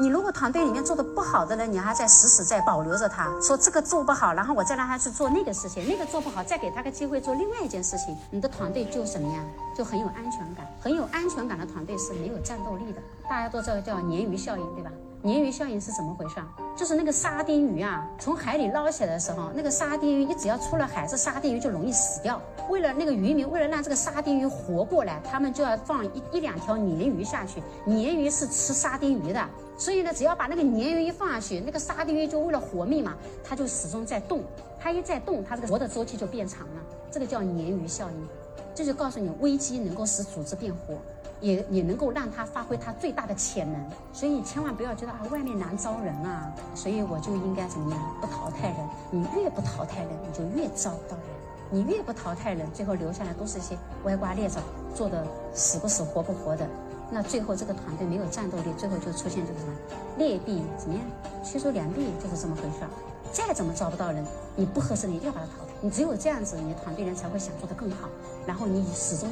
你如果团队里面做的不好的人，你还在死死在保留着他，说这个做不好，然后我再让他去做那个事情，那个做不好，再给他个机会做另外一件事情，你的团队就什么呀？就很有安全感，很有安全感的团队是没有战斗力的。大家都知道叫鲶鱼效应，对吧？鲶鱼效应是怎么回事？就是那个沙丁鱼啊，从海里捞起来的时候，那个沙丁鱼一只要出了海，这沙丁鱼就容易死掉。为了那个渔民，为了让这个沙丁鱼活过来，他们就要放一一两条鲶鱼下去。鲶鱼是吃沙丁鱼的，所以呢，只要把那个鲶鱼一放下去，那个沙丁鱼就为了活命嘛，它就始终在动。它一在动，它这个活的周期就变长了。这个叫鲶鱼效应，这就告诉你，危机能够使组织变活。也也能够让他发挥他最大的潜能，所以你千万不要觉得啊外面难招人啊，所以我就应该怎么样不淘汰人？你越不淘汰人，你就越招不到人。你越不淘汰人，最后留下来都是一些歪瓜裂枣，做的死不死活不活的。那最后这个团队没有战斗力，最后就出现就是什么劣币怎么样驱逐良币，就是这么回事儿。再怎么招不到人，你不合适你一定要把他淘汰。你只有这样子，你的团队人才会想做得更好，然后你始终。